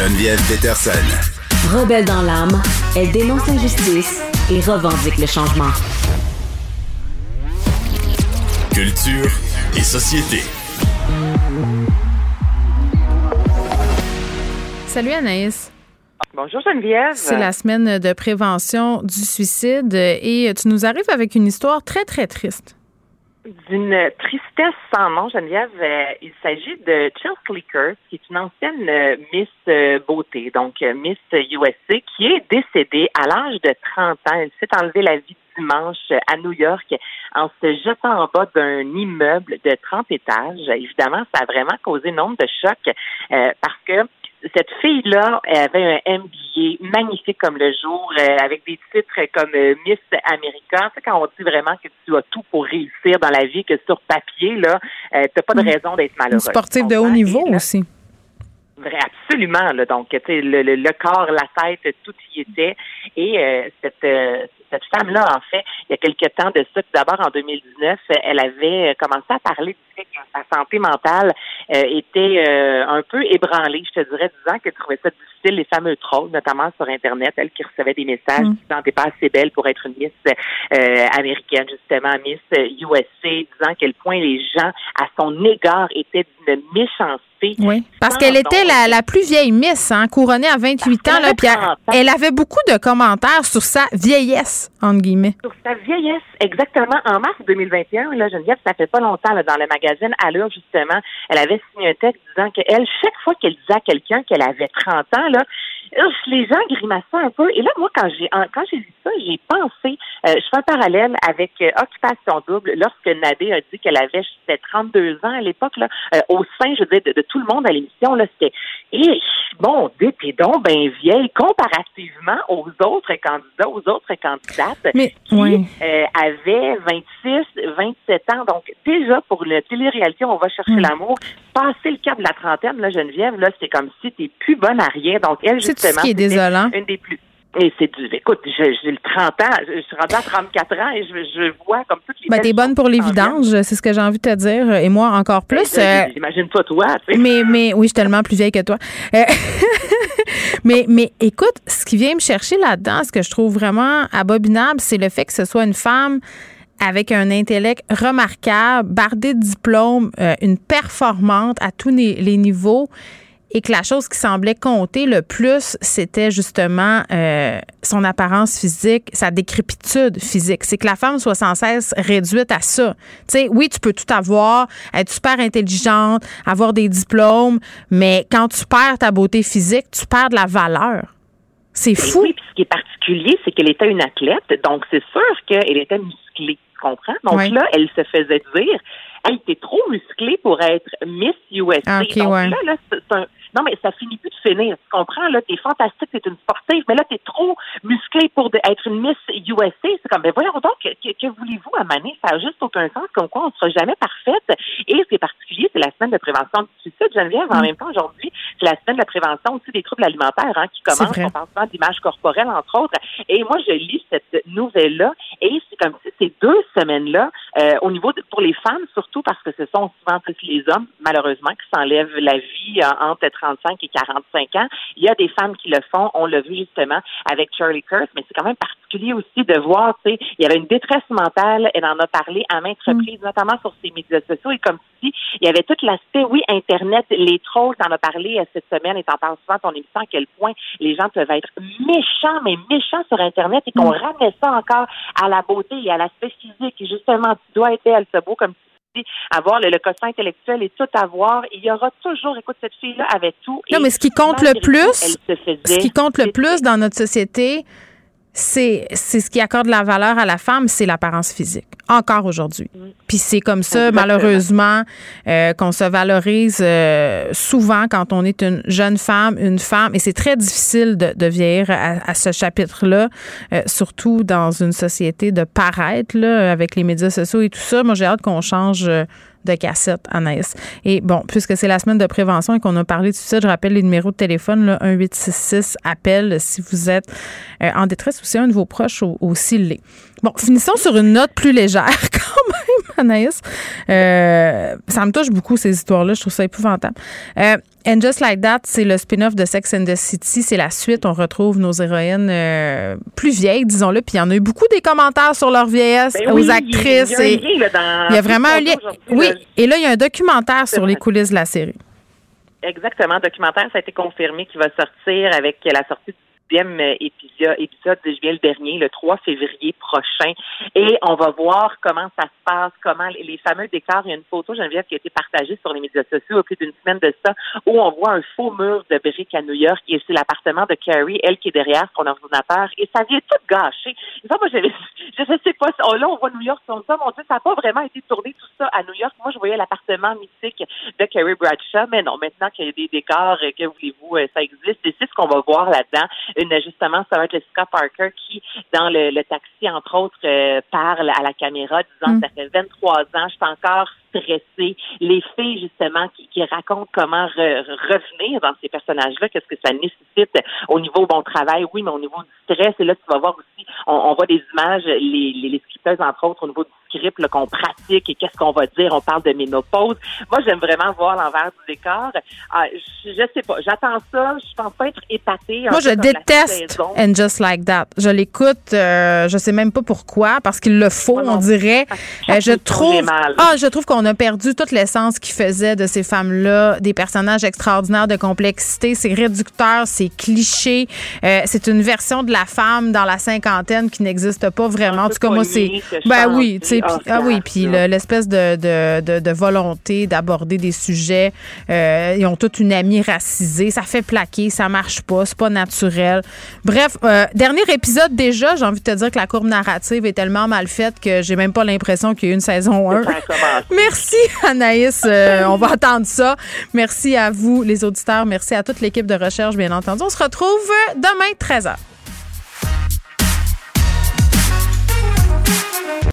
Geneviève Peterson. Rebelle dans l'âme, elle dénonce l'injustice et revendique le changement. Culture et société. Salut Anaïs. Bonjour Geneviève. C'est la semaine de prévention du suicide et tu nous arrives avec une histoire très, très triste. D'une tristesse sans nom, Geneviève, euh, il s'agit de Chelsea Curse, qui est une ancienne euh, Miss euh, Beauté, donc Miss USA, qui est décédée à l'âge de 30 ans. Elle s'est enlevée la vie dimanche à New York en se jetant en bas d'un immeuble de 30 étages. Évidemment, ça a vraiment causé nombre de chocs parce que cette fille-là avait un MBA magnifique comme le jour, euh, avec des titres comme euh, Miss America. C'est quand on dit vraiment que tu as tout pour réussir dans la vie, que sur papier, là, euh, t'as pas de mm. raison d'être malheureux. Sportive de haut niveau aussi. Absolument. Là, donc, tu sais, le, le, corps, la tête, tout y était. Et cette, cette femme-là, en fait, il y a quelque temps de ça, d'abord en 2019, elle avait commencé à parler du sa santé mentale euh, était euh, un peu ébranlée, je te dirais, disant qu'elle trouvait ça difficile, les fameux trolls, notamment sur Internet, elle qui recevait des messages mm. disant t'es pas assez belle pour être une Miss euh, américaine, justement, Miss USA, disant quel point les gens à son égard étaient d'une méchanceté oui, parce qu'elle était la, la, plus vieille Miss, hein, couronnée à 28 ans. Là, puis elle, avait beaucoup de commentaires sur sa vieillesse, entre guillemets. Sur sa vieillesse, exactement. En mars 2021, là, Geneviève, ça fait pas longtemps, là, dans le magazine Allure, justement, elle avait signé un texte disant qu'elle, chaque fois qu'elle disait à quelqu'un qu'elle avait 30 ans, là, les gens grimaçaient un peu. Et là, moi, quand j'ai quand j'ai lu ça, j'ai pensé, euh, je fais un parallèle avec euh, Occupation Double, lorsque Nadé a dit qu'elle avait 32 ans à l'époque, là, euh, au sein, je veux dire, de, tout le monde à l'émission, là, c'était Et bon, t'es donc bien vieille comparativement aux autres candidats, aux autres candidates qui avaient 26, 27 ans. Donc, déjà, pour le télé-réalité, on va chercher mm. l'amour. Passer le cap de la trentaine, là, Geneviève, là, c'est comme si t'es plus bonne à rien. Donc, elle, ce qui est désolant. Une des plus et c'est du. Écoute, j'ai le 30 ans, je suis rendue à 34 ans et je, je vois comme toutes les. Ben, t'es bonne pour les vidanges, c'est ce que j'ai envie de te dire. Et moi, encore ben, plus. Euh, j'imagine pas toi, tu sais. Mais, mais oui, je suis tellement plus vieille que toi. Euh, mais, mais écoute, ce qui vient me chercher là-dedans, ce que je trouve vraiment abominable, c'est le fait que ce soit une femme avec un intellect remarquable, bardée de diplômes, euh, une performante à tous les niveaux et que la chose qui semblait compter le plus, c'était justement euh, son apparence physique, sa décrépitude physique. C'est que la femme soit sans cesse réduite à ça. Tu sais, oui, tu peux tout avoir, être super intelligente, avoir des diplômes, mais quand tu perds ta beauté physique, tu perds de la valeur. C'est fou. Oui, puis ce qui est particulier, c'est qu'elle était une athlète, donc c'est sûr qu'elle était musclée, tu comprends? Donc là, elle se faisait dire, elle était trop musclée pour être Miss USA. Ah, donc là, là c'est un non, mais ça finit plus de finir. Tu comprends, là? T'es fantastique, t'es une sportive, mais là, t'es trop musclé pour être une Miss USA. C'est comme, ben voyons donc, que, voulez-vous à Mané? Ça n'a juste aucun sens, comme quoi on ne sera jamais parfaite. Et c'est particulier, c'est la semaine de prévention du suicide, Geneviève. En mm. même temps, aujourd'hui, c'est la semaine de prévention aussi des troubles alimentaires, hein, qui commence. On parle souvent d'image corporelle, entre autres. Et moi, je lis cette nouvelle-là, et c'est comme si ces deux semaines-là, euh, au niveau de, pour les femmes, surtout parce que ce sont souvent plus les hommes, malheureusement, qui s'enlèvent la vie euh, entre 35 et 45 ans. Il y a des femmes qui le font. On l'a vu justement avec Charlie Kirk, mais c'est quand même particulier aussi de voir, tu sais, il y avait une détresse mentale. Elle en a parlé à maintes mm. reprises, notamment sur ses médias sociaux et comme il y avait tout l'aspect, oui, Internet, les trolls, t'en as parlé euh, cette semaine et t'en parles souvent ton émission à quel point les gens peuvent être méchants, mais méchants sur Internet et qu'on mm. ramène ça encore à la beauté et à l'aspect physique. Et justement, tu dois être elle se beau comme avoir le, le quotient intellectuel et tout avoir. Il y aura toujours, écoute, cette fille-là avait tout. Non, mais ce qui compte le plus, ce qui compte le plus dans notre société, c'est ce qui accorde la valeur à la femme, c'est l'apparence physique, encore aujourd'hui. Puis c'est comme ça, malheureusement, euh, qu'on se valorise euh, souvent quand on est une jeune femme, une femme, et c'est très difficile de, de vieillir à, ce chapitre-là, euh, surtout dans une société de paraître, là, avec les médias sociaux et tout ça. Moi, j'ai hâte qu'on change de cassette, Anaïs. Et bon, puisque c'est la semaine de prévention et qu'on a parlé de ça, je rappelle les numéros de téléphone, là, 1866 appel si vous êtes euh, en détresse ou si un de vos proches aussi l'est. Bon, finissons sur une note plus légère quand même, Anaïs. Euh, ça me touche beaucoup ces histoires-là, je trouve ça épouvantable. Euh, And Just Like That, c'est le spin-off de Sex and the City. C'est la suite. On retrouve nos héroïnes euh, plus vieilles, disons-le. Puis il y en a eu beaucoup des commentaires sur leur vieillesse Ben aux actrices. Il y a, un et lien, là, dans il y a vraiment un lien. Oui. là. Et là, il y a un documentaire sur les coulisses de la série. Exactement. Documentaire, ça a été confirmé qu'il va sortir avec la sortie du euh, épisode, épisode de juillet le dernier, le 3 février prochain. Et on va voir comment ça se passe, comment les, fameux décors. Il y a une photo, Geneviève, qui a été partagée sur les médias sociaux au plus d'une semaine de ça, où on voit un faux mur de briques à New York et c'est l'appartement de Carrie, elle qui est derrière son ordinateur. Et ça vient tout gâcher. Ça, moi, je ne sais pas, oh, là, on voit New York comme ça, mon Dieu, ça n'a pas vraiment été tourné tout ça à New York. Moi, je voyais l'appartement mythique de Carrie Bradshaw, mais non, maintenant qu'il y a des décors, euh, que voulez-vous, euh, ça existe. Et c'est ce qu'on va voir là-dedans. Une, justement, Sarah Jessica Parker qui, dans le, le taxi, entre autres, euh, parle à la caméra disant Mm. ça fait 23 ans, je suis encore stressée. Les filles, justement, qui, qui racontent comment re- revenir dans ces personnages-là, qu'est-ce que ça nécessite au niveau bon travail, oui, mais au niveau du stress. Et là, tu vas voir aussi, on, on voit des images, les, les, les entre autres, au niveau du script qu'on pratique et qu'est-ce qu'on va dire. On parle de ménopause. Moi, j'aime vraiment voir l'envers du décor. Ah, je, je sais pas, j'attends ça. Je pense pas être épatée. Moi, je déteste. And Just Like That. Je l'écoute, euh, je sais même pas pourquoi, parce qu'il le faut, on dirait. Euh, je trouve, ah, je trouve qu'on a perdu toute l'essence qui faisait de ces femmes-là des personnages extraordinaires de complexité. C'est réducteur, c'est cliché. Euh, c'est une version de la femme dans la cinquantaine qui n'existe pas vraiment. En tout cas, moi, c'est, ben oui, tu sais, Ah, puis- ah oui, puis l'espèce de, de, de, de volonté d'aborder des sujets. Euh, ils ont toute une amie racisée. Ça fait plaquer, ça marche pas, c'est pas naturel. Bref, euh, dernier épisode déjà, j'ai envie de te dire que la courbe narrative est tellement mal faite que j'ai même pas l'impression qu'il y a eu une saison 1. Ça a commencé. Merci Anaïs, Euh, on va attendre ça. Merci à vous les auditeurs, merci à toute l'équipe de recherche bien entendu. On se retrouve demain 13h.